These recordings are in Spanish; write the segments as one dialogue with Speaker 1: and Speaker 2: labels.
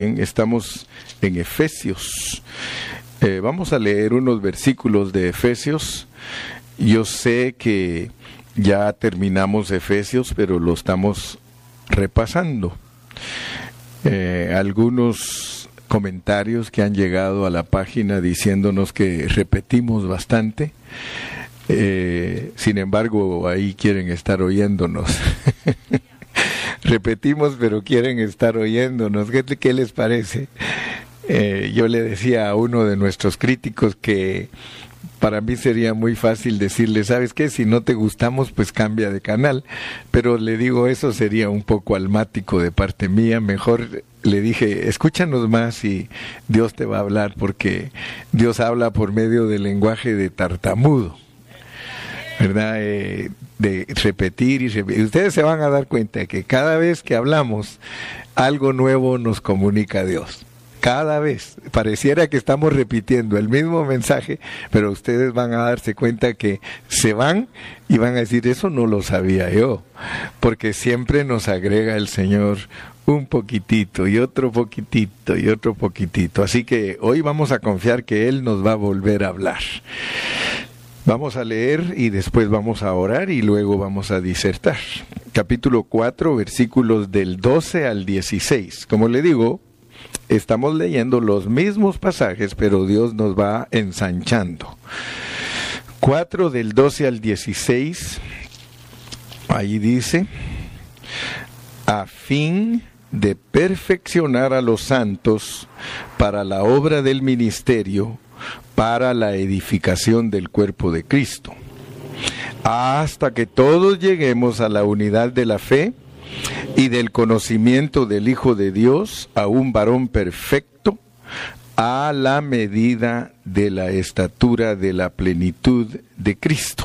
Speaker 1: Estamos en Efesios. Eh, vamos a leer unos versículos de Efesios. Yo sé que ya terminamos Efesios, pero lo estamos repasando. Eh, algunos comentarios que han llegado a la página diciéndonos que repetimos bastante. Eh, sin embargo, ahí quieren estar oyéndonos. repetimos, pero quieren estar oyéndonos. ¿Qué, les parece? Eh, yo le decía a uno de nuestros críticos que para mí sería muy fácil decirle, ¿sabes qué? Si no te gustamos, pues cambia de canal. Pero le digo, eso sería un poco almático de parte mía. Mejor le dije, escúchanos más y Dios te va a hablar, porque Dios habla por medio del lenguaje de tartamudo. ¿Verdad? Eh, de repetir y repetir. Ustedes se van a dar cuenta que cada vez que hablamos, algo nuevo nos comunica Dios. Cada vez pareciera que estamos repitiendo el mismo mensaje, pero ustedes van a darse cuenta que se van y van a decir, eso no lo sabía yo, porque siempre nos agrega el Señor un poquitito y otro poquitito y otro poquitito. Así que hoy vamos a confiar que Él nos va a volver a hablar. Vamos a leer y después vamos a orar y luego vamos a disertar. Capítulo 4, versículos del 12 al 16. Como le digo, estamos leyendo los mismos pasajes, pero Dios nos va ensanchando. 4 del 12 al 16, ahí dice, a fin de perfeccionar a los santos para la obra del ministerio, para la edificación del cuerpo de Cristo, hasta que todos lleguemos a la unidad de la fe y del conocimiento del Hijo de Dios, a un varón perfecto, a la medida de la estatura de la plenitud de Cristo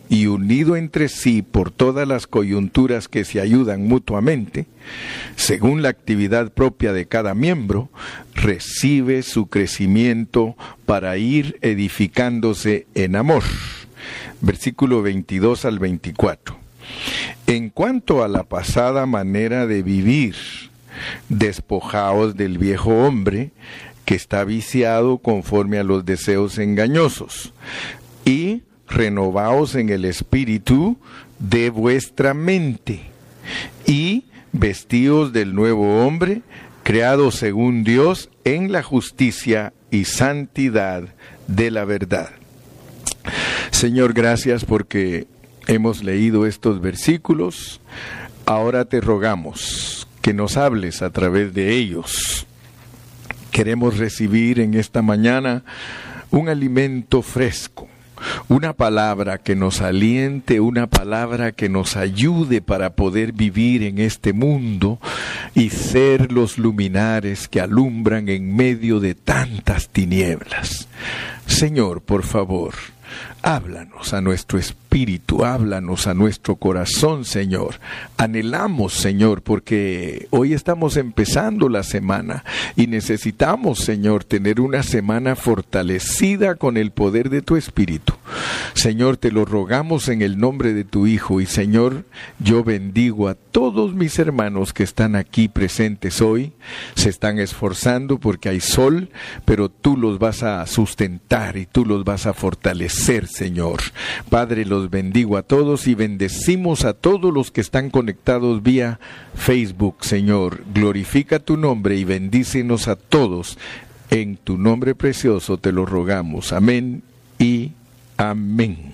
Speaker 1: y unido entre sí por todas las coyunturas que se ayudan mutuamente, según la actividad propia de cada miembro, recibe su crecimiento para ir edificándose en amor. Versículo 22 al 24. En cuanto a la pasada manera de vivir, despojaos del viejo hombre, que está viciado conforme a los deseos engañosos, y renovaos en el espíritu de vuestra mente y vestíos del nuevo hombre, creado según Dios en la justicia y santidad de la verdad. Señor, gracias porque hemos leído estos versículos. Ahora te rogamos que nos hables a través de ellos. Queremos recibir en esta mañana un alimento fresco una palabra que nos aliente, una palabra que nos ayude para poder vivir en este mundo y ser los luminares que alumbran en medio de tantas tinieblas. Señor, por favor, Háblanos a nuestro espíritu, háblanos a nuestro corazón, Señor. Anhelamos, Señor, porque hoy estamos empezando la semana y necesitamos, Señor, tener una semana fortalecida con el poder de tu espíritu. Señor, te lo rogamos en el nombre de tu Hijo y Señor, yo bendigo a todos mis hermanos que están aquí presentes hoy. Se están esforzando porque hay sol, pero tú los vas a sustentar y tú los vas a fortalecer, Señor. Padre, los bendigo a todos y bendecimos a todos los que están conectados vía Facebook, Señor. Glorifica tu nombre y bendícenos a todos. En tu nombre precioso te lo rogamos. Amén y amén.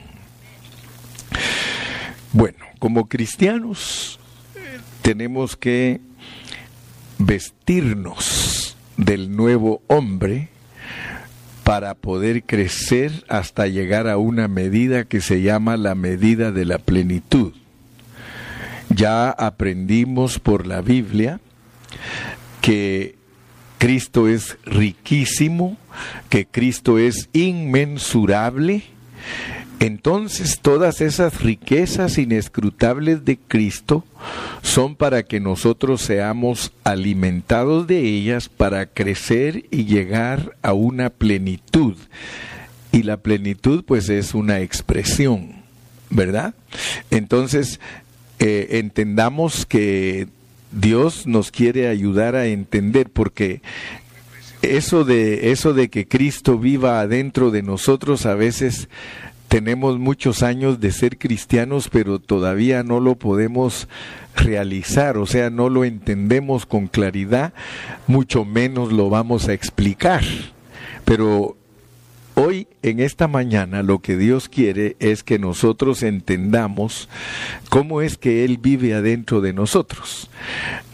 Speaker 1: Bueno, como cristianos tenemos que vestirnos del nuevo hombre para poder crecer hasta llegar a una medida que se llama la medida de la plenitud. Ya aprendimos por la Biblia que Cristo es riquísimo, que Cristo es inmensurable, entonces todas esas riquezas inescrutables de Cristo son para que nosotros seamos alimentados de ellas para crecer y llegar a una plenitud. Y la plenitud pues es una expresión, ¿verdad? Entonces eh, entendamos que Dios nos quiere ayudar a entender porque eso de eso de que Cristo viva adentro de nosotros a veces tenemos muchos años de ser cristianos, pero todavía no lo podemos realizar, o sea, no lo entendemos con claridad, mucho menos lo vamos a explicar. Pero hoy, en esta mañana, lo que Dios quiere es que nosotros entendamos cómo es que Él vive adentro de nosotros.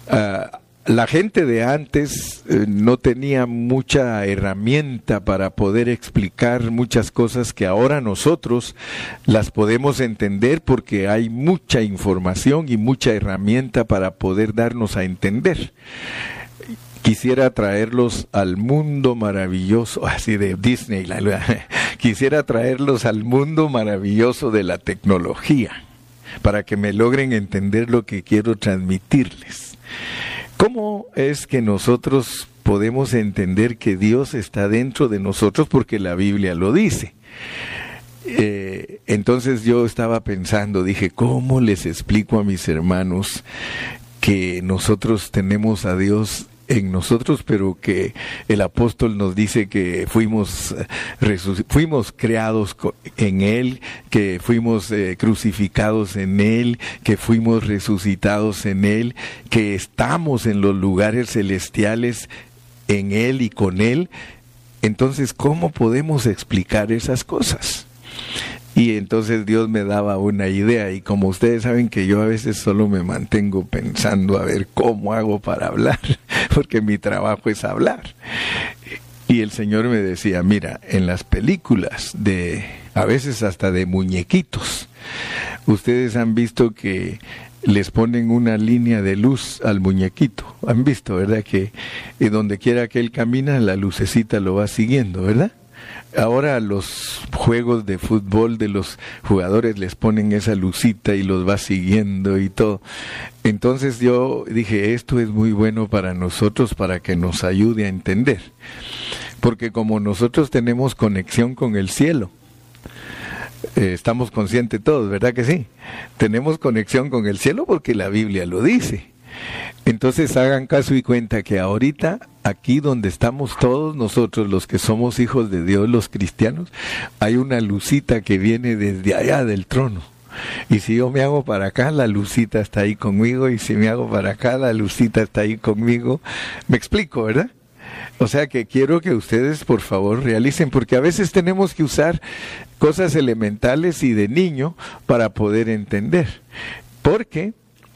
Speaker 1: Ah, la gente de antes eh, no tenía mucha herramienta para poder explicar muchas cosas que ahora nosotros las podemos entender porque hay mucha información y mucha herramienta para poder darnos a entender. Quisiera traerlos al mundo maravilloso, así de Disney, quisiera traerlos al mundo maravilloso de la tecnología para que me logren entender lo que quiero transmitirles. ¿Cómo es que nosotros podemos entender que Dios está dentro de nosotros porque la Biblia lo dice? Eh, entonces yo estaba pensando, dije, ¿cómo les explico a mis hermanos que nosotros tenemos a Dios en nosotros, pero que el apóstol nos dice que fuimos, fuimos creados en Él, que fuimos eh, crucificados en Él, que fuimos resucitados en Él, que estamos en los lugares celestiales en Él y con Él. Entonces, ¿cómo podemos explicar esas cosas? Y entonces Dios me daba una idea y como ustedes saben que yo a veces solo me mantengo pensando a ver cómo hago para hablar, porque mi trabajo es hablar. Y el Señor me decía, mira, en las películas de, a veces hasta de muñequitos, ustedes han visto que les ponen una línea de luz al muñequito. Han visto, ¿verdad? Que y donde quiera que él camina, la lucecita lo va siguiendo, ¿verdad? Ahora los juegos de fútbol de los jugadores les ponen esa lucita y los va siguiendo y todo. Entonces yo dije, esto es muy bueno para nosotros para que nos ayude a entender. Porque como nosotros tenemos conexión con el cielo, eh, estamos conscientes todos, ¿verdad que sí? Tenemos conexión con el cielo porque la Biblia lo dice. Entonces hagan caso y cuenta que ahorita, aquí donde estamos todos nosotros, los que somos hijos de Dios, los cristianos, hay una lucita que viene desde allá del trono. Y si yo me hago para acá, la lucita está ahí conmigo, y si me hago para acá, la lucita está ahí conmigo. Me explico, ¿verdad? O sea que quiero que ustedes por favor realicen, porque a veces tenemos que usar cosas elementales y de niño para poder entender. Porque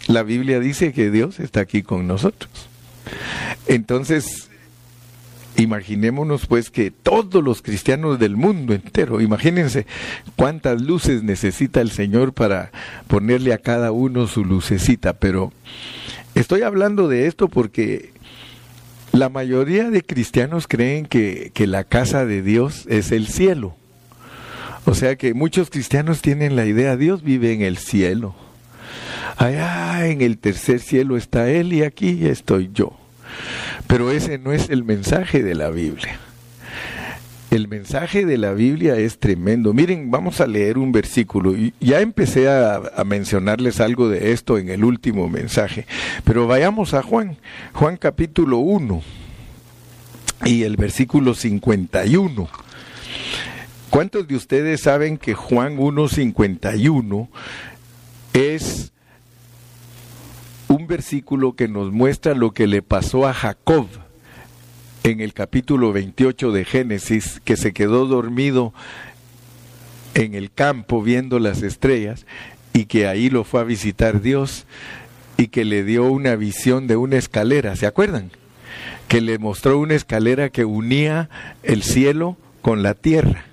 Speaker 1: la Biblia dice que Dios está aquí con nosotros. Entonces, imaginémonos pues que todos los cristianos del mundo entero, imagínense cuántas luces necesita el Señor para ponerle a cada uno su lucecita, pero estoy hablando de esto porque la mayoría de cristianos creen que, que la casa de Dios es el cielo. O sea que muchos cristianos tienen la idea, Dios vive en el cielo allá en el tercer cielo está Él y aquí estoy yo. Pero ese no es el mensaje de la Biblia. El mensaje de la Biblia es tremendo. Miren, vamos a leer un versículo. Ya empecé a, mencionarles algo de esto en el último mensaje, pero vayamos a Juan, Juan capítulo 1 y el versículo 51. ¿Cuántos de ustedes saben que Juan 1.51 es un versículo que nos muestra lo que le pasó a Jacob en el capítulo 28 de Génesis, que se quedó dormido en el campo viendo las estrellas y que ahí lo fue a visitar Dios y que le dio una visión de una escalera, ¿se acuerdan? Que le mostró una escalera que unía el cielo con la tierra.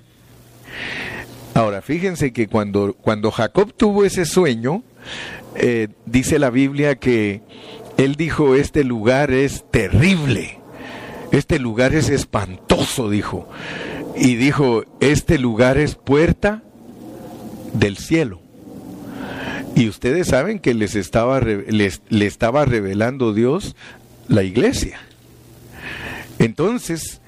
Speaker 1: Ahora, fíjense que cuando, cuando Jacob tuvo ese sueño, eh, dice la Biblia que él dijo, este lugar es terrible. Este lugar es espantoso, dijo. Y dijo, este lugar es puerta del cielo. Y ustedes saben que les estaba, le estaba revelando Dios la iglesia. Entonces,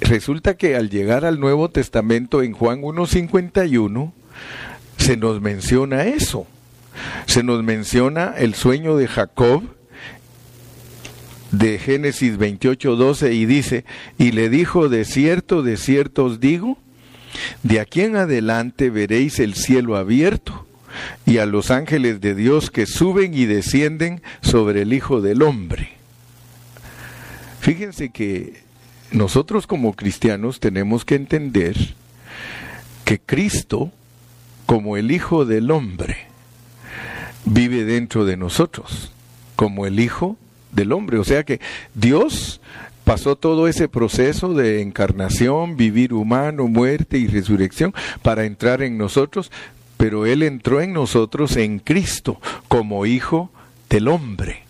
Speaker 1: resulta que al llegar al Nuevo Testamento en Juan 1.51, se nos menciona eso. Se nos menciona el sueño de Jacob de Génesis 28.12 y dice, y le dijo, de cierto, de cierto os digo, de aquí en adelante veréis el cielo abierto y a los ángeles de Dios que suben y descienden sobre el Hijo del Hombre. Fíjense que nosotros como cristianos tenemos que entender que Cristo, como el Hijo del Hombre, vive dentro de nosotros, como el Hijo del Hombre. O sea que Dios pasó todo ese proceso de encarnación, vivir humano, muerte y resurrección para entrar en nosotros, pero Él entró en nosotros en Cristo como Hijo del Hombre.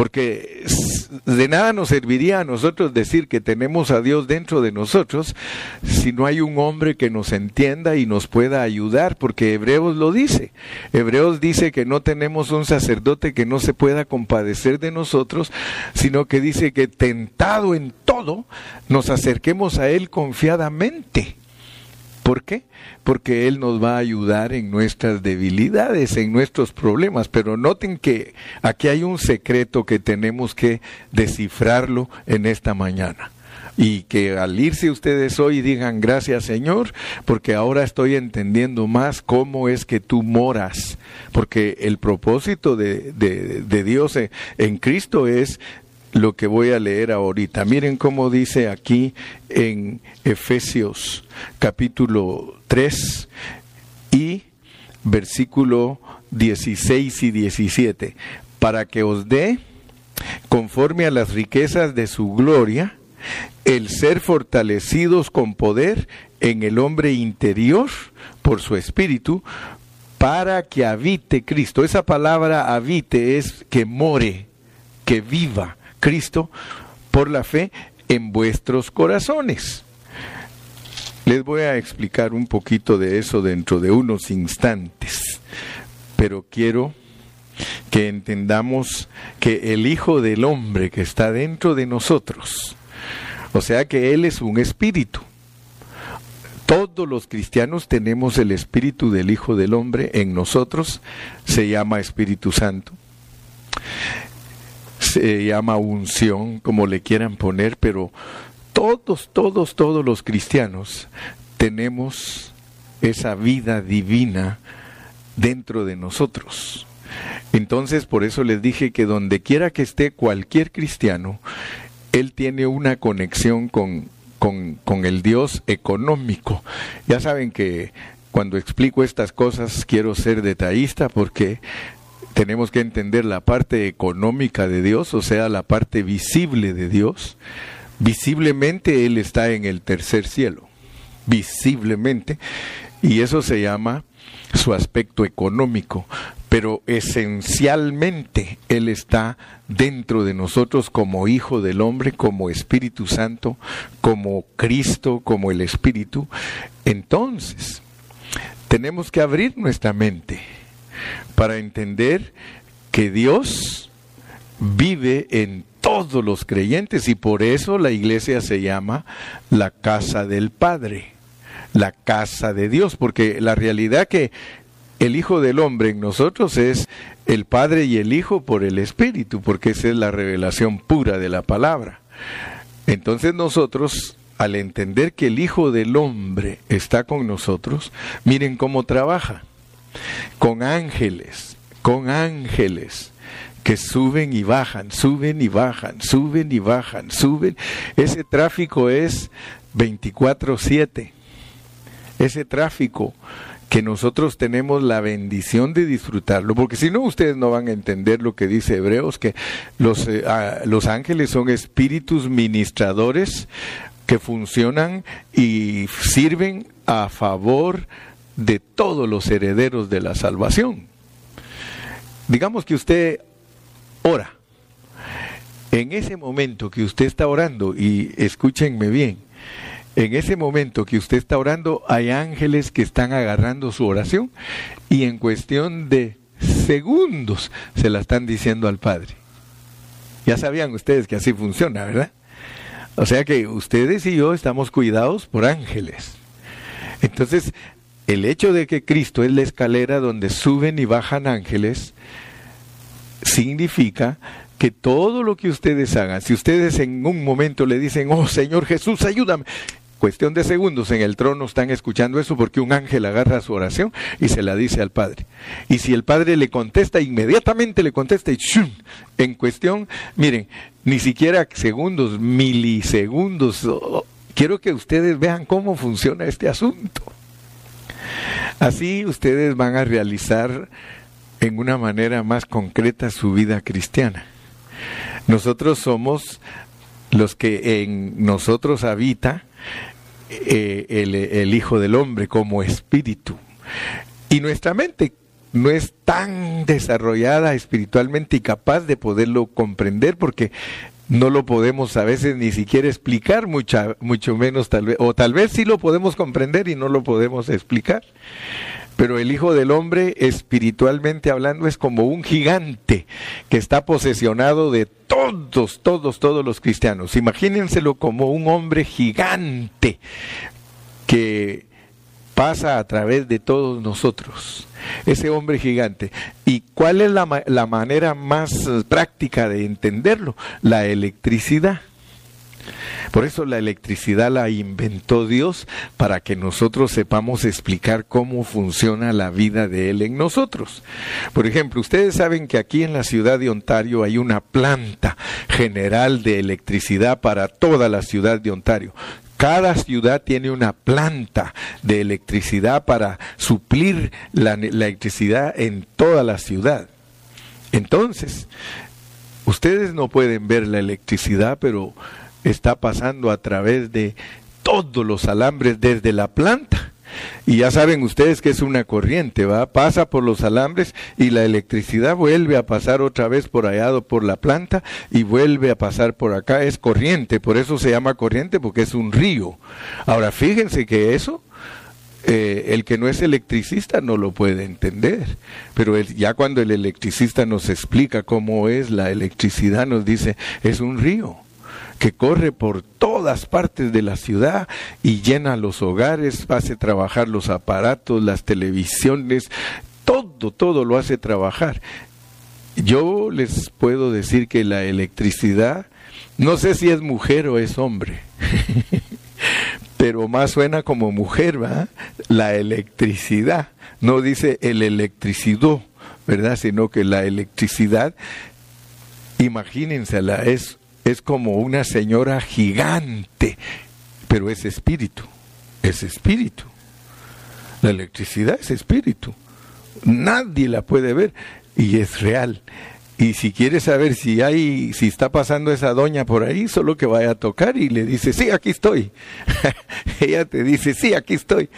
Speaker 1: Porque de nada nos serviría a nosotros decir que tenemos a Dios dentro de nosotros si no hay un hombre que nos entienda y nos pueda ayudar, porque Hebreos lo dice. Hebreos dice que no tenemos un sacerdote que no se pueda compadecer de nosotros, sino que dice que tentado en todo, nos acerquemos a Él confiadamente. ¿Por qué? Porque Él nos va a ayudar en nuestras debilidades, en nuestros problemas. Pero noten que aquí hay un secreto que tenemos que descifrarlo en esta mañana. Y que al irse ustedes hoy digan gracias Señor, porque ahora estoy entendiendo más cómo es que tú moras. Porque el propósito de, de, Dios en Cristo es lo que voy a leer ahorita. Miren cómo dice aquí en Efesios capítulo 3 y versículo 16 y 17, para que os dé, conforme a las riquezas de su gloria, el ser fortalecidos con poder en el hombre interior por su espíritu, para que habite Cristo. Esa palabra habite es que more, que viva. Cristo por la fe en vuestros corazones. Les voy a explicar un poquito de eso dentro de unos instantes, pero quiero que entendamos que el Hijo del Hombre que está dentro de nosotros, o sea que Él es un espíritu. Todos los cristianos tenemos el espíritu del Hijo del Hombre en nosotros, se llama Espíritu Santo se llama unción, como le quieran poner, pero todos, todos, todos los cristianos tenemos esa vida divina dentro de nosotros. Entonces, por eso les dije que donde quiera que esté cualquier cristiano, él tiene una conexión con, con, con el Dios económico. Ya saben que cuando explico estas cosas quiero ser detallista porque tenemos que entender la parte económica de Dios, o sea, la parte visible de Dios. Visiblemente Él está en el tercer cielo, visiblemente, y eso se llama su aspecto económico, pero esencialmente Él está dentro de nosotros como Hijo del Hombre, como Espíritu Santo, como Cristo, como el Espíritu. Entonces, tenemos que abrir nuestra mente para entender que Dios vive en todos los creyentes y por eso la iglesia se llama la casa del Padre, la casa de Dios, porque la realidad que el Hijo del Hombre en nosotros es el Padre y el Hijo por el Espíritu, porque esa es la revelación pura de la palabra. Entonces nosotros, al entender que el Hijo del Hombre está con nosotros, miren cómo trabaja con ángeles, con ángeles que suben y bajan, suben y bajan, suben y bajan, suben. Ese tráfico es 24/7. Ese tráfico que nosotros tenemos la bendición de disfrutarlo, porque si no ustedes no van a entender lo que dice Hebreos, que los, eh, ah, ángeles son espíritus ministradores que funcionan y sirven a favor de todos los herederos de la salvación. Digamos que usted ora en ese momento que usted está orando, y escúchenme bien, en ese momento que usted está orando, hay ángeles que están agarrando su oración y en cuestión de segundos se la están diciendo al Padre. Ya sabían ustedes que así funciona, ¿verdad? O sea que ustedes y yo estamos cuidados por ángeles. Entonces, el hecho de que Cristo es la escalera donde suben y bajan ángeles, significa que todo lo que ustedes hagan, si ustedes en un momento le dicen, oh Señor Jesús, ayúdame, cuestión de segundos en el trono están escuchando eso porque un ángel agarra su oración y se la dice al Padre. Y si el Padre le contesta, inmediatamente le contesta y en cuestión, miren, ni siquiera segundos, milisegundos. Quiero que ustedes vean cómo funciona este asunto. Así ustedes van a realizar en una manera más concreta su vida cristiana. Nosotros somos los que en nosotros habita eh, el, Hijo del Hombre como espíritu. Y nuestra mente no es tan desarrollada espiritualmente y capaz de poderlo comprender porque no lo podemos a veces ni siquiera explicar, mucha, mucho menos tal vez, o tal vez sí lo podemos comprender y no lo podemos explicar. Pero el Hijo del Hombre, espiritualmente hablando, es como un gigante que está posesionado de todos, todos, todos los cristianos. Imagínenselo como un hombre gigante que pasa a través de todos nosotros. Ese hombre gigante. ¿Y cuál es la, la manera más práctica de entenderlo? La electricidad. Por eso la electricidad la inventó Dios para que nosotros sepamos explicar cómo funciona la vida de Él en nosotros. Por ejemplo, ustedes saben que aquí en la ciudad de Ontario hay una planta general de electricidad para toda la ciudad de Ontario. Cada ciudad tiene una planta de electricidad para suplir la, electricidad en toda la ciudad. Entonces, ustedes no pueden ver la electricidad, pero está pasando a través de todos los alambres desde la planta. Y ya saben ustedes que es una corriente, ¿va? Pasa por los alambres y la electricidad vuelve a pasar otra vez por allá por la planta y vuelve a pasar por acá. Es corriente, por eso se llama corriente porque es un río. Ahora fíjense que eso eh, el que no es electricista no lo puede entender, pero ya cuando el electricista nos explica cómo es la electricidad, nos dice, es un río que corre por todas partes de la ciudad y llena los hogares, hace trabajar los aparatos, las televisiones, todo, todo lo hace trabajar. Yo les puedo decir que la electricidad, no sé si es mujer o es hombre, pero más suena como mujer, ¿va? La electricidad, no dice el electricidad, ¿verdad? Sino que la electricidad, imagínensela, es es como una señora gigante, pero es espíritu, es espíritu. La electricidad es espíritu. Nadie la puede ver y es real. Y si quiere saber si hay, si está pasando esa doña por ahí, solo que vaya a tocar y le dice, sí, aquí estoy. Ella te dice, sí, aquí estoy.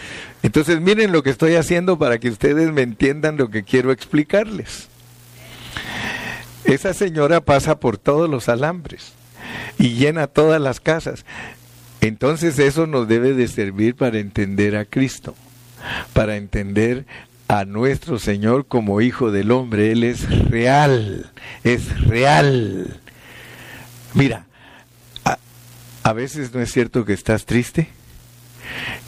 Speaker 1: Entonces miren lo que estoy haciendo para que ustedes me entiendan lo que quiero explicarles. Esa señora pasa por todos los alambres y llena todas las casas. Entonces eso nos debe de servir para entender a Cristo, para entender a nuestro Señor como Hijo del Hombre. Él es real, es real. Mira, a, a, veces no es cierto que estás triste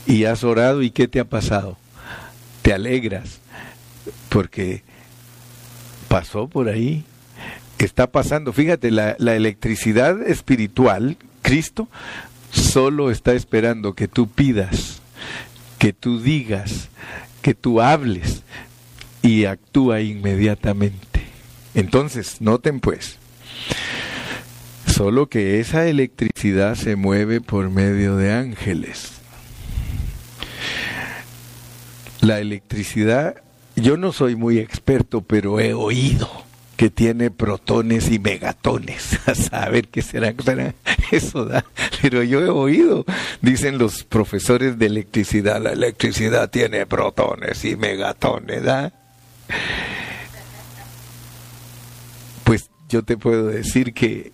Speaker 1: y has orado y ¿qué te ha pasado? Te alegras porque pasó por ahí está pasando. Fíjate, la, la electricidad espiritual, Cristo, solo está esperando que tú pidas, que tú digas, que tú hables y actúa inmediatamente. Entonces, noten pues, solo que esa electricidad se mueve por medio de ángeles. La electricidad, yo no soy muy experto, pero he oído que tiene protones y megatones. A saber qué será, eso da. Pero yo he oído, dicen los profesores de electricidad, la electricidad tiene protones y megatones, ¿da? Pues yo te puedo decir que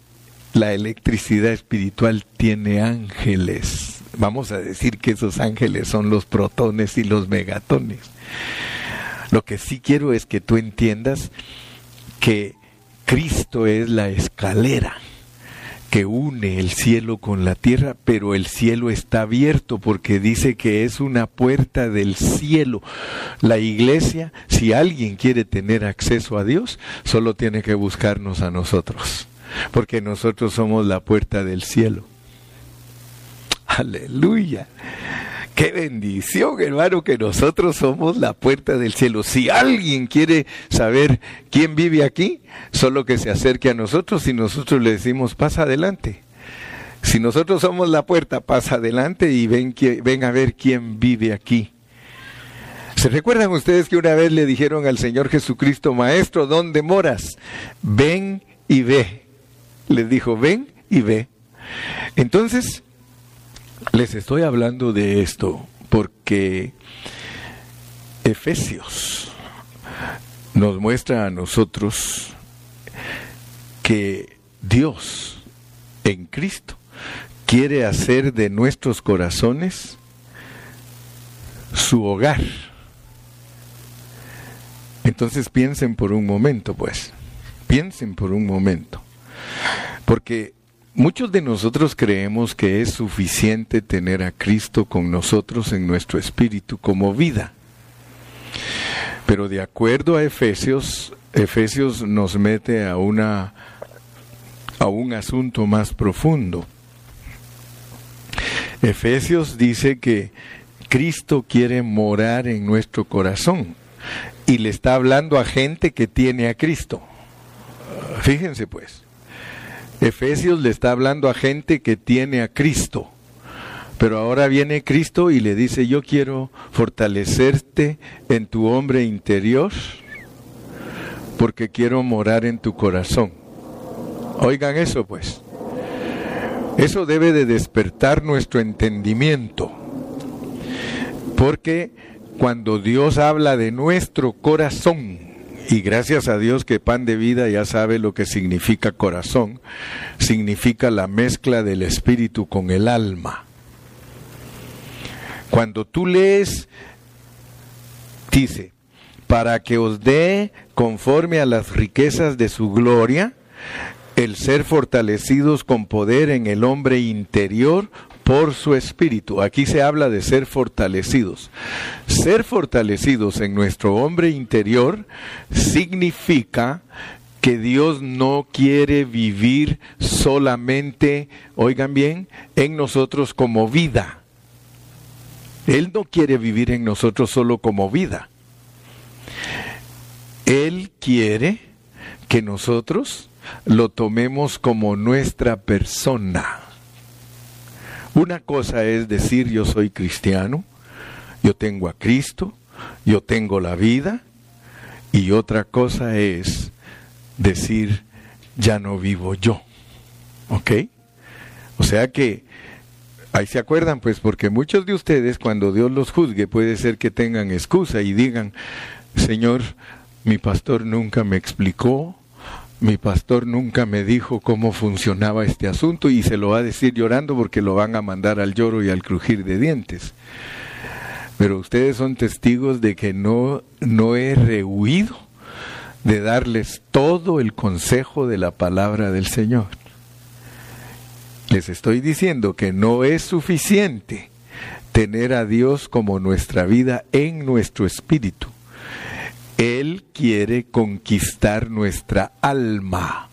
Speaker 1: la electricidad espiritual tiene ángeles. Vamos a decir que esos ángeles son los protones y los megatones. Lo que sí quiero es que tú entiendas que Cristo es la escalera que une el cielo con la tierra, pero el cielo está abierto porque dice que es una puerta del cielo. La iglesia, si alguien quiere tener acceso a Dios, solo tiene que buscarnos a nosotros, porque nosotros somos la puerta del cielo. Aleluya. Qué bendición, hermano, que nosotros somos la puerta del cielo. Si alguien quiere saber quién vive aquí, solo que se acerque a nosotros y nosotros le decimos, pasa adelante. Si nosotros somos la puerta, pasa adelante y ven, ven a ver quién vive aquí. ¿Se recuerdan ustedes que una vez le dijeron al Señor Jesucristo, Maestro, ¿dónde moras? Ven y ve. Les dijo, ven y ve. Entonces, les estoy hablando de esto porque Efesios nos muestra a nosotros que Dios en Cristo quiere hacer de nuestros corazones su hogar. Entonces piensen por un momento, pues, piensen por un momento, porque Muchos de nosotros creemos que es suficiente tener a Cristo con nosotros en nuestro espíritu como vida. Pero de acuerdo a Efesios, Efesios nos mete a una a un asunto más profundo. Efesios dice que Cristo quiere morar en nuestro corazón y le está hablando a gente que tiene a Cristo. Fíjense pues. Efesios le está hablando a gente que tiene a Cristo. Pero ahora viene Cristo y le dice, yo quiero fortalecerte en tu hombre interior porque quiero morar en tu corazón. Oigan eso pues. Eso debe de despertar nuestro entendimiento. Porque cuando Dios habla de nuestro corazón, y gracias a Dios que pan de vida ya sabe lo que significa corazón. Significa la mezcla del espíritu con el alma. Cuando tú lees, dice, para que os dé conforme a las riquezas de su gloria, el ser fortalecidos con poder en el hombre interior por su espíritu. Aquí se habla de ser fortalecidos. Ser fortalecidos en nuestro hombre interior significa que Dios no quiere vivir solamente, oigan bien, en nosotros como vida. Él no quiere vivir en nosotros solo como vida. Él quiere que nosotros lo tomemos como nuestra persona. Una cosa es decir yo soy cristiano, yo tengo a Cristo, yo tengo la vida, y otra cosa es decir ya no vivo yo. ¿Ok? O sea que ahí se acuerdan, pues, porque muchos de ustedes cuando Dios los juzgue puede ser que tengan excusa y digan, Señor, mi pastor nunca me explicó, mi pastor nunca me dijo cómo funcionaba este asunto y se lo va a decir llorando porque lo van a mandar al lloro y al crujir de dientes. Pero ustedes son testigos de que no, no he rehuido de darles todo el consejo de la palabra del Señor. Les estoy diciendo que no es suficiente tener a Dios como nuestra vida en nuestro espíritu él quiere conquistar nuestra alma.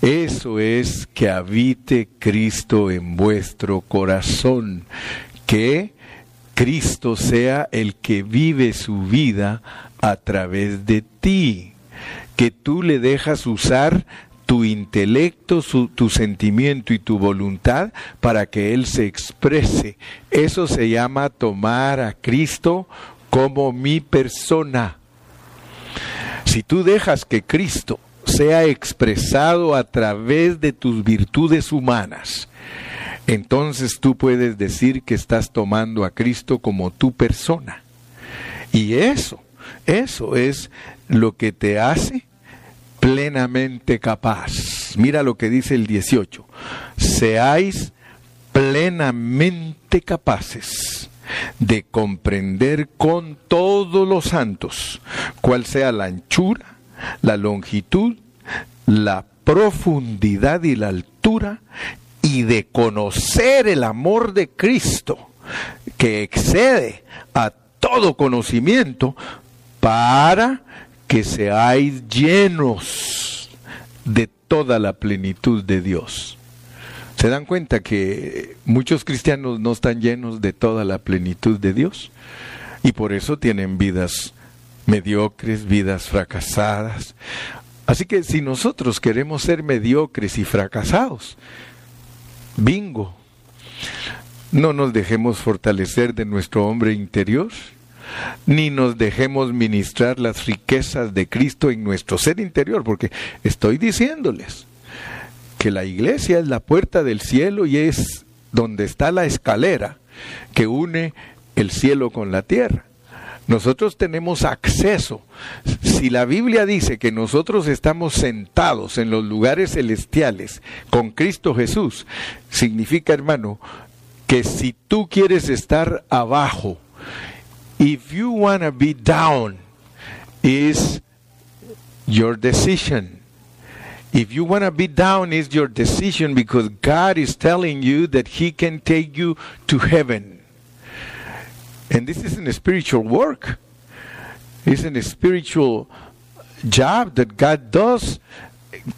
Speaker 1: Eso es que habite Cristo en vuestro corazón, que Cristo sea el que vive su vida a través de ti, que tú le dejas usar tu intelecto, tu sentimiento y tu voluntad para que Él se exprese. Eso se llama tomar a Cristo como mi persona si tú dejas que Cristo sea expresado a través de tus virtudes humanas, entonces tú puedes decir que estás tomando a Cristo como tu persona. Y eso, eso es lo que te hace plenamente capaz. Mira lo que dice el 18. Seáis plenamente capaces de comprender con todos los santos cuál sea la anchura, la longitud, la profundidad y la altura y de conocer el amor de Cristo que excede a todo conocimiento para que seáis llenos de toda la plenitud de Dios. ¿Se dan cuenta que muchos cristianos no están llenos de toda la plenitud de Dios? Y por eso tienen vidas mediocres, vidas fracasadas. Así que si nosotros queremos ser mediocres y fracasados, bingo, no nos dejemos fortalecer de nuestro hombre interior, ni nos dejemos ministrar las riquezas de Cristo en nuestro ser interior, porque estoy diciéndoles que la iglesia es la puerta del cielo y es donde está la escalera que une el cielo con la tierra. Nosotros tenemos acceso. Si la Biblia dice que nosotros estamos sentados en los lugares celestiales con Cristo Jesús, significa, hermano, que si tú quieres estar abajo, if you want to be down, is your decision. If you want to be down, it's your decision because God is telling you that He can take you to heaven. And this isn't a spiritual work. It's a spiritual job that God does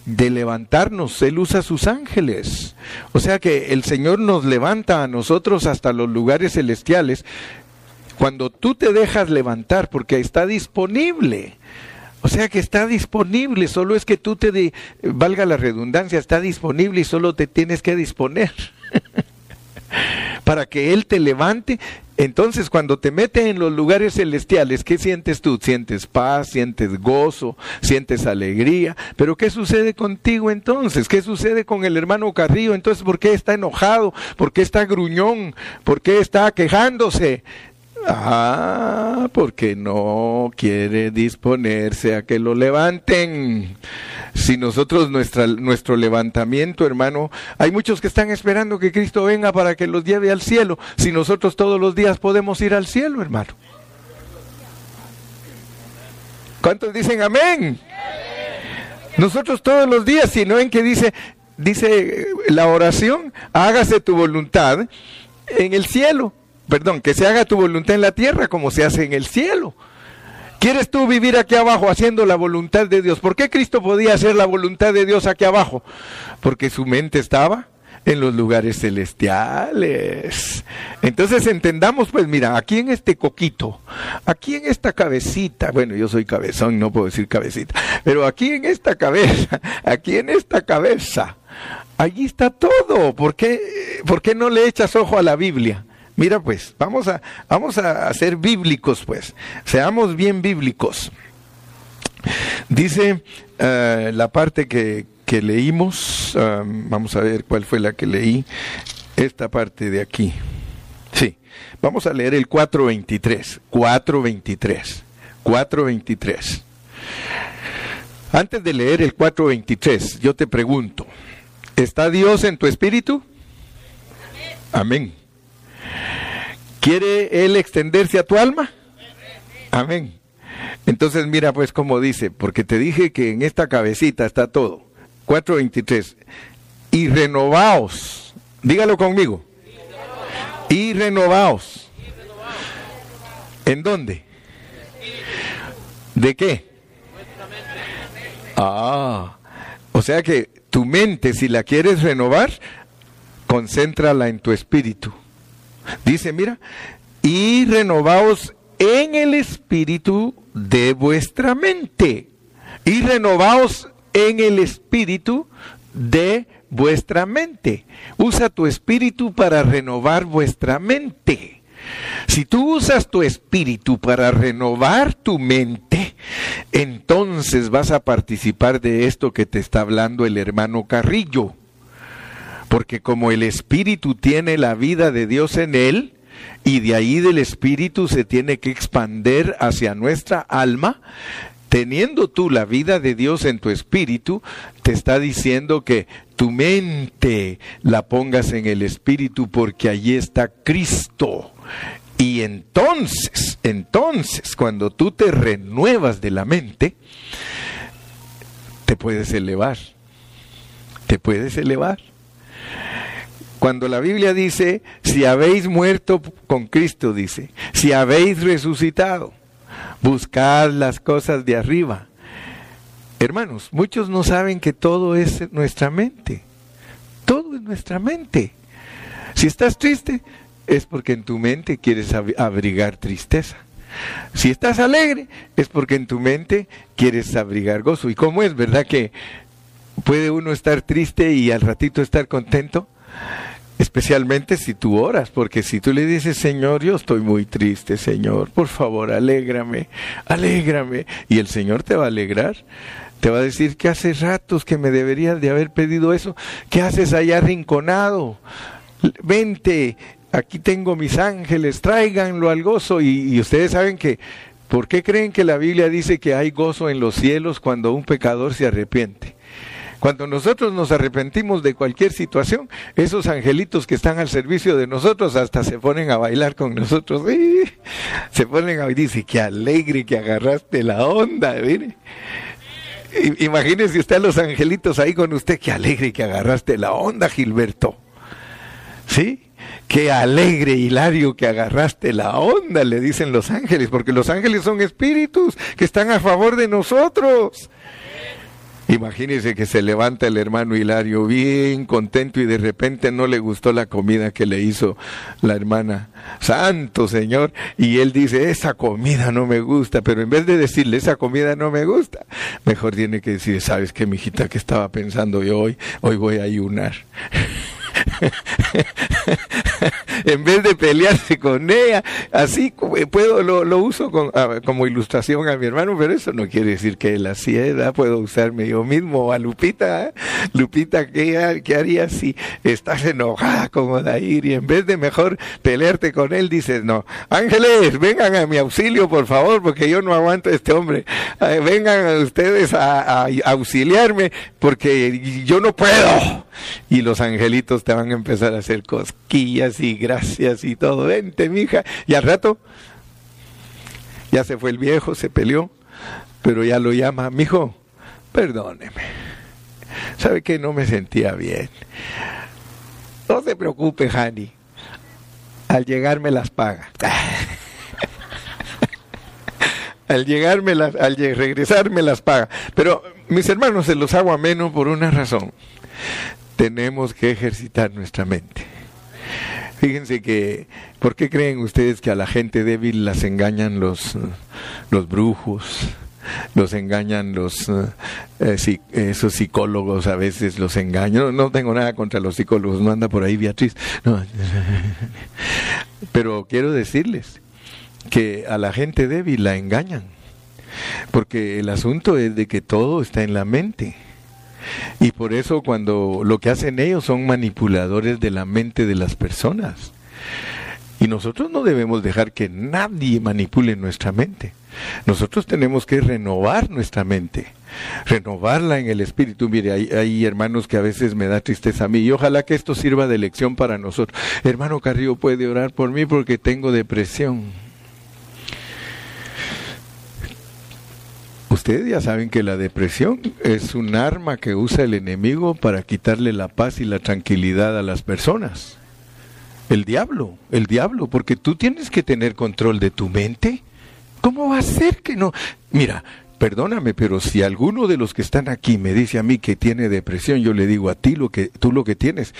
Speaker 1: de levantarnos. Él usa sus ángeles. O sea que el Señor nos levanta a nosotros hasta los lugares celestiales cuando tú te dejas levantar porque está disponible. O sea que está disponible, solo es que tú te, valga la redundancia, está disponible y solo te tienes que disponer. para que Él te levante. Entonces, cuando te metes en los lugares celestiales, ¿qué sientes tú? Sientes paz, sientes gozo, sientes alegría. Pero ¿qué sucede contigo entonces? ¿Qué sucede con el hermano Carrillo? Entonces, ¿por qué está enojado? ¿Por qué está gruñón? ¿Por qué está quejándose? Ah, porque no quiere disponerse a que lo levanten. Si nosotros nuestro levantamiento, hermano, hay muchos que están esperando que Cristo venga para que los lleve al cielo. Si nosotros todos los días podemos ir al cielo, hermano. ¿Cuántos dicen amén? Nosotros todos los días, si no en que dice, dice la oración, hágase tu voluntad en el cielo perdón, que se haga tu voluntad en la tierra como se hace en el cielo. ¿Quieres tú vivir aquí abajo haciendo la voluntad de Dios? ¿Por qué Cristo podía hacer la voluntad de Dios aquí abajo? Porque su mente estaba en los lugares celestiales. Entonces entendamos, pues mira, aquí en este coquito, aquí en esta cabecita, bueno, yo soy cabezón, no puedo decir cabecita, pero aquí en esta cabeza, aquí en esta cabeza, allí está todo. ¿Por qué, por qué no le echas ojo a la Biblia? Mira pues, vamos a, vamos a ser bíblicos pues, seamos bien bíblicos. Dice eh, la parte que, que leímos, vamos a ver cuál fue la que leí, esta parte de aquí. Sí, vamos a leer el 4.23, 4.23, 4.23. Antes de leer el 4.23, yo te pregunto, ¿está Dios en tu espíritu? Amén. ¿Quiere Él extenderse a tu alma? Amén. Entonces mira pues como dice, porque te dije que en esta cabecita está todo. 4.23. Y renovaos. Dígalo conmigo. Y renovaos. ¿En dónde? ¿De qué? Ah, o sea que tu mente, si la quieres renovar, concéntrala en tu espíritu. Dice, mira, y renovaos en el espíritu de vuestra mente. Y renovaos en el espíritu de vuestra mente. Usa tu espíritu para renovar vuestra mente. Si tú usas tu espíritu para renovar tu mente, entonces vas a participar de esto que te está hablando el hermano Carrillo. Porque como el Espíritu tiene la vida de Dios en él, y de ahí del Espíritu se tiene que expander hacia nuestra alma, teniendo tú la vida de Dios en tu espíritu, te está diciendo que tu mente la pongas en el espíritu porque allí está Cristo. Y entonces, entonces, cuando tú te renuevas de la mente, te puedes elevar. Te puedes elevar. Cuando la Biblia dice, si habéis muerto con Cristo, dice, si habéis resucitado, buscad las cosas de arriba. Hermanos, muchos no saben que todo es nuestra mente. Todo es nuestra mente. Si estás triste, es porque en tu mente quieres abrigar tristeza. Si estás alegre, es porque en tu mente quieres abrigar gozo. ¿Y cómo es, verdad que puede uno estar triste y al ratito estar contento? Especialmente si tú oras, porque si tú le dices, Señor, yo estoy muy triste, Señor, por favor, alégrame, alégrame, y el Señor te va a alegrar, te va a decir que hace ratos que me deberías de haber pedido eso, ¿qué haces allá arrinconado? Vente, aquí tengo mis ángeles, tráiganlo al gozo, y, y ustedes saben que, ¿por qué creen que la Biblia dice que hay gozo en los cielos cuando un pecador se arrepiente? Cuando nosotros nos arrepentimos de cualquier situación, esos angelitos que están al servicio de nosotros hasta se ponen a bailar con nosotros. Se ponen a dice, qué alegre que agarraste la onda, mire. Imagínese usted los angelitos ahí con usted, qué alegre que agarraste la onda, Gilberto. ¿Sí? Qué alegre, Hilario, que agarraste la onda, le dicen los ángeles, porque los ángeles son espíritus que están a favor de nosotros. Imagínese que se levanta el hermano Hilario bien contento y de repente no le gustó la comida que le hizo la hermana. Santo Señor. Y él dice, esa comida no me gusta. Pero en vez de decirle, esa comida no me gusta, mejor tiene que decir, ¿sabes qué, mijita, que estaba pensando yo hoy? Hoy voy a ayunar. en vez de pelearse con ella, así puedo lo, uso como ilustración a mi hermano, pero eso no quiere decir que él así era, puedo usarme yo mismo a Lupita. ¿eh? Lupita, ¿qué, ¿qué harías si estás enojada como Dair y en vez de mejor pelearte con él dices, no, ángeles, vengan a mi auxilio por favor, porque yo no aguanto a este hombre, vengan ustedes a auxiliarme porque yo no puedo. Y los angelitos te van a empezar a hacer cosquillas y gracias y todo. Vente, mija. Y al rato, ya se fue el viejo, se peleó, pero ya lo llama, mijo, perdóneme. ¿Sabe que no me sentía bien? No se preocupe, Hani. Al llegar me las paga. al llegarme las, al regresar me las paga. Pero mis hermanos se los hago ameno por una razón tenemos que ejercitar nuestra mente. Fíjense que, ¿por qué creen ustedes que a la gente débil las engañan los, los brujos? Los engañan los eh, esos psicólogos a veces los engañan. No, tengo nada contra los psicólogos, no anda por ahí Beatriz. Pero quiero decirles que a la gente débil la engañan. Porque el asunto es de que todo está en la mente. Y por eso cuando lo que hacen ellos son manipuladores de la mente de las personas. Y nosotros no debemos dejar que nadie manipule nuestra mente. Nosotros tenemos que renovar nuestra mente, renovarla en el espíritu. Mire, hay, hay, hermanos que a veces me da tristeza a mí y ojalá que esto sirva de lección para nosotros. Hermano Carrillo puede orar por mí porque tengo depresión. Ustedes ya saben que la depresión es un arma que usa el enemigo para quitarle la paz y la tranquilidad a las personas. El diablo, el diablo, porque tú tienes que tener control de tu mente. ¿Cómo va a ser que no? Mira, perdóname, pero si alguno de los que están aquí me dice a mí que tiene depresión, yo le digo a ti lo que tú lo que tienes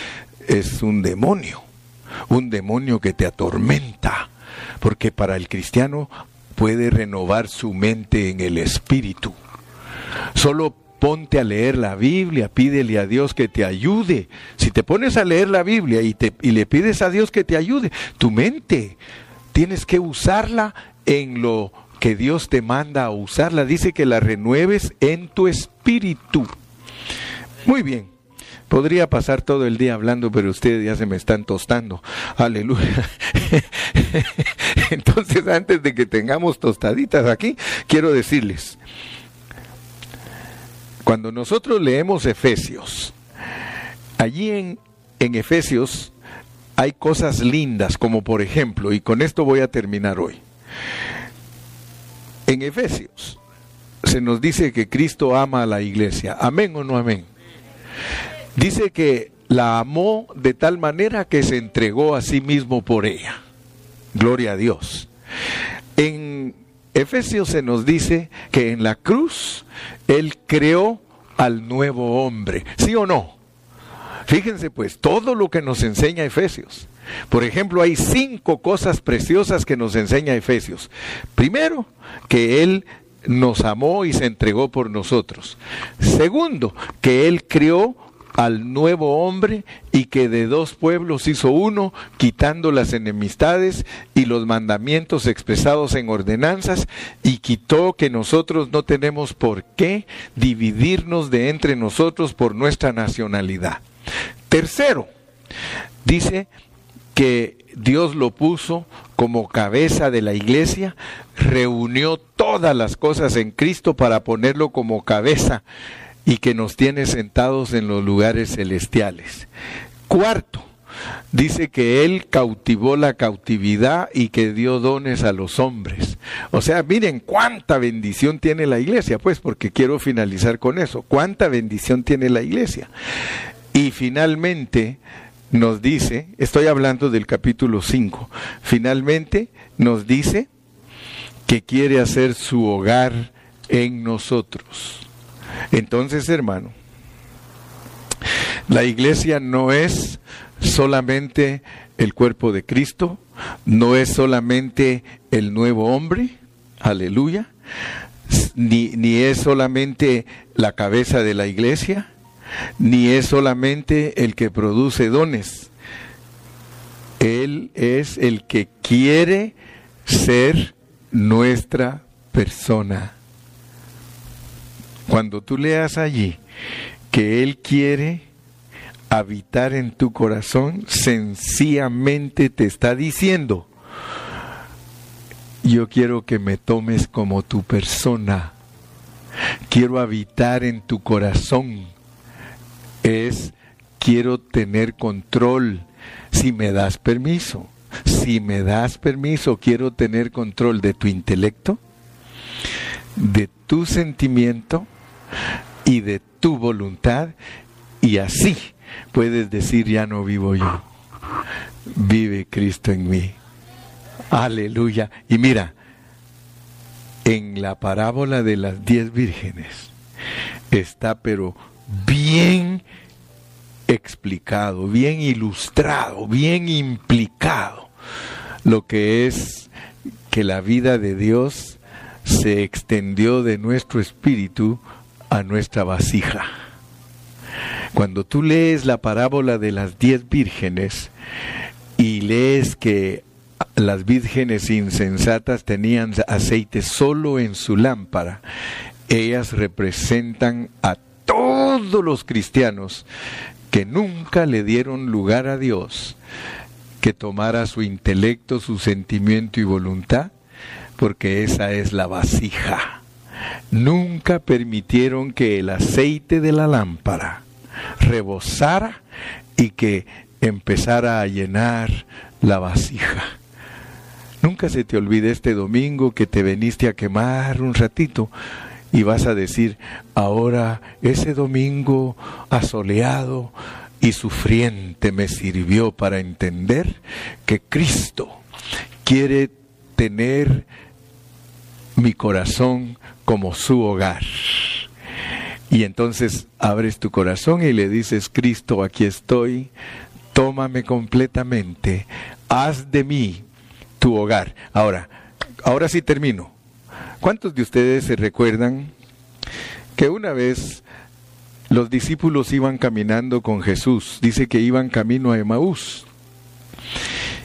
Speaker 1: es un demonio, un demonio que te atormenta, porque para el cristiano puede renovar su mente en el espíritu. Solo ponte a leer la Biblia, pídele a Dios que te ayude. Si te pones a leer la Biblia y, te, y le pides a Dios que te ayude, tu mente tienes que usarla en lo que Dios te manda a usarla. Dice que la renueves en tu espíritu. Muy bien. Podría pasar todo el día hablando, pero ustedes ya se me están tostando. Aleluya. Entonces, antes de que tengamos tostaditas aquí, quiero decirles cuando nosotros leemos Efesios, allí en, en Efesios hay cosas lindas, como por ejemplo, y con esto voy a terminar hoy, en Efesios se nos dice que Cristo ama a la iglesia, amén o no amén. Dice que la amó de tal manera que se entregó a sí mismo por ella. Gloria a Dios. En Efesios se nos dice que en la cruz Él creó al nuevo hombre. ¿Sí o no? Fíjense pues, todo lo que nos enseña Efesios. Por ejemplo, hay cinco cosas preciosas que nos enseña Efesios. Primero, que Él nos amó y se entregó por nosotros. Segundo, que Él creó al nuevo hombre y que de dos pueblos hizo uno, quitando las enemistades y los mandamientos expresados en ordenanzas, y quitó que nosotros no tenemos por qué dividirnos de entre nosotros por nuestra nacionalidad. Tercero, dice que Dios lo puso como cabeza de la iglesia, reunió todas las cosas en Cristo para ponerlo como cabeza y que nos tiene sentados en los lugares celestiales. Cuarto, dice que Él cautivó la cautividad y que dio dones a los hombres. O sea, miren cuánta bendición tiene la iglesia, pues, porque quiero finalizar con eso. Cuánta bendición tiene la iglesia. Y finalmente nos dice, estoy hablando del capítulo 5, finalmente nos dice que quiere hacer su hogar en nosotros. Entonces, hermano, la iglesia no es solamente el cuerpo de Cristo, no es solamente el nuevo hombre, aleluya, ni, ni es solamente la cabeza de la iglesia, ni es solamente el que produce dones. Él es el que quiere ser nuestra persona. Cuando tú leas allí que Él quiere habitar en tu corazón, sencillamente te está diciendo, yo quiero que me tomes como tu persona, quiero habitar en tu corazón, es quiero tener control si me das permiso. Si me das permiso, quiero tener control de tu intelecto, de tu sentimiento y de tu voluntad y así puedes decir ya no vivo yo, vive Cristo en mí. Aleluya. Y mira, en la parábola de las diez vírgenes está pero bien explicado, bien ilustrado, bien implicado lo que es que la vida de Dios se extendió de nuestro espíritu a nuestra vasija. Cuando tú lees la parábola de las diez vírgenes y lees que las vírgenes insensatas tenían aceite solo en su lámpara, ellas representan a todos los cristianos que nunca le dieron lugar a Dios que tomara su intelecto, su sentimiento y voluntad, porque esa es la vasija. Nunca permitieron que el aceite de la lámpara rebosara y que empezara a llenar la vasija. Nunca se te olvide este domingo que te veniste a quemar un ratito y vas a decir, ahora ese domingo asoleado y sufriente me sirvió para entender que Cristo quiere tener mi corazón como su hogar. Y entonces abres tu corazón y le dices, Cristo, aquí estoy, tómame completamente, haz de mí tu hogar. Ahora, ahora sí termino. ¿Cuántos de ustedes se recuerdan que una vez los discípulos iban caminando con Jesús? Dice que iban camino a Emaús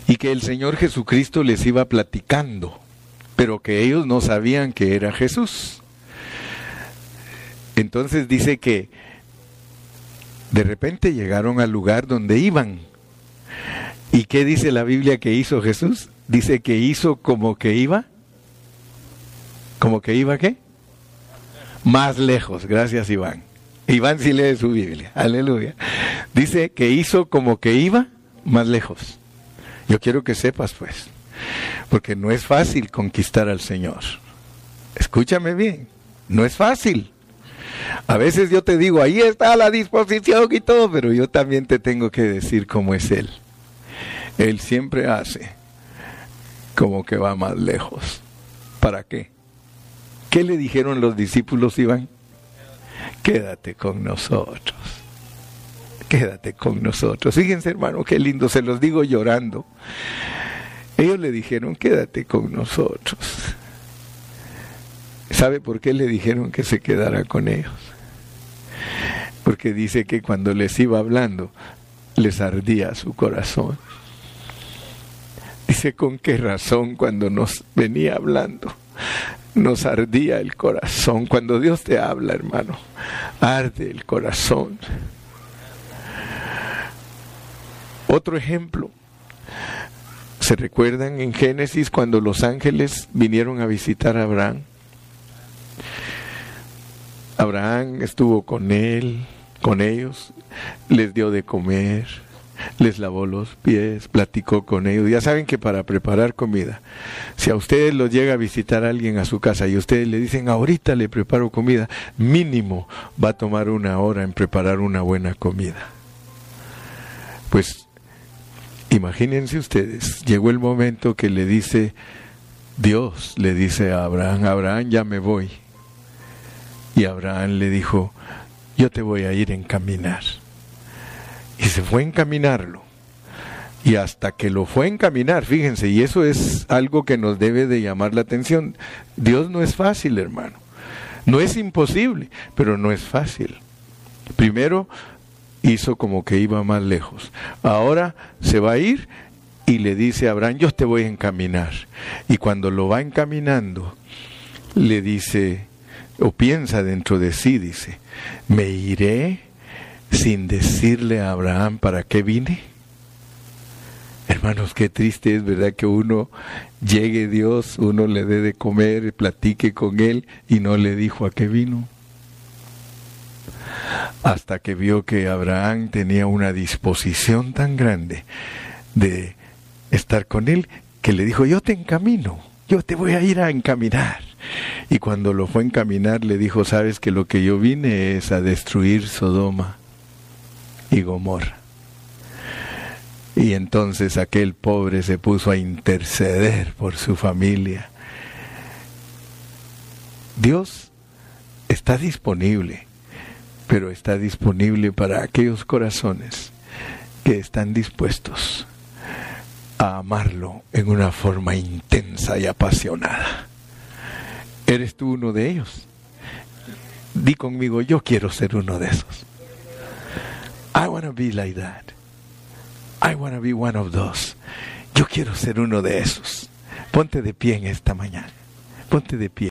Speaker 1: y que el Señor Jesucristo les iba platicando, pero que ellos no sabían que era Jesús. Entonces dice que de repente llegaron al lugar donde iban. ¿Y qué dice la Biblia que hizo Jesús? Dice que hizo como que iba ¿Como que iba qué? Más lejos, gracias Iván. Iván sí lee su Biblia, aleluya. Dice que hizo como que iba más lejos. Yo quiero que sepas pues, porque no es fácil conquistar al Señor. Escúchame bien, no es fácil. A veces yo te digo, ahí está la disposición y todo, pero yo también te tengo que decir cómo es Él. Él siempre hace como que va más lejos. ¿Para qué? ¿Qué le dijeron los discípulos, Iván? Quédate con nosotros. Quédate con nosotros. Fíjense, hermano, qué lindo, se los digo llorando. Ellos le dijeron, quédate con nosotros. ¿Sabe por qué le dijeron que se quedara con ellos? Porque dice que cuando les iba hablando, les ardía su corazón. Dice con qué razón cuando nos venía hablando, nos ardía el corazón. Cuando Dios te habla, hermano, arde el corazón. Otro ejemplo. ¿Se recuerdan en Génesis cuando los ángeles vinieron a visitar a Abraham? Abraham estuvo con él, con ellos, les dio de comer, les lavó los pies, platicó con ellos. Ya saben que para preparar comida, si a ustedes los llega a visitar alguien a su casa y ustedes le dicen, ahorita le preparo comida, mínimo va a tomar una hora en preparar una buena comida. Pues imagínense ustedes, llegó el momento que le dice, Dios le dice a Abraham, Abraham ya me voy y Abraham le dijo, yo te voy a ir a encaminar. Y se fue a encaminarlo. Y hasta que lo fue a encaminar, fíjense, y eso es algo que nos debe de llamar la atención. Dios no es fácil, hermano. No es imposible, pero no es fácil. Primero hizo como que iba más lejos. Ahora se va a ir y le dice a Abraham, yo te voy a encaminar. Y cuando lo va encaminando, le dice, o piensa dentro de sí, dice, ¿me iré sin decirle a Abraham para qué vine? Hermanos, qué triste es, ¿verdad? Que uno llegue Dios, uno le dé de comer, platique con él y no le dijo a qué vino. Hasta que vio que Abraham tenía una disposición tan grande de estar con él, que le dijo, yo te encamino, yo te voy a ir a encaminar. Y cuando lo fue a encaminar le dijo, sabes que lo que yo vine es a destruir Sodoma y Gomorra. Y entonces aquel pobre se puso a interceder por su familia. Dios está disponible, pero está disponible para aquellos corazones que están dispuestos a amarlo en una forma intensa y apasionada. ¿Eres tú uno de ellos? Di conmigo, yo quiero ser uno de esos. I want to be like that. I want to be one of those. Yo quiero ser uno de esos. Ponte de pie en esta mañana. Ponte de pie.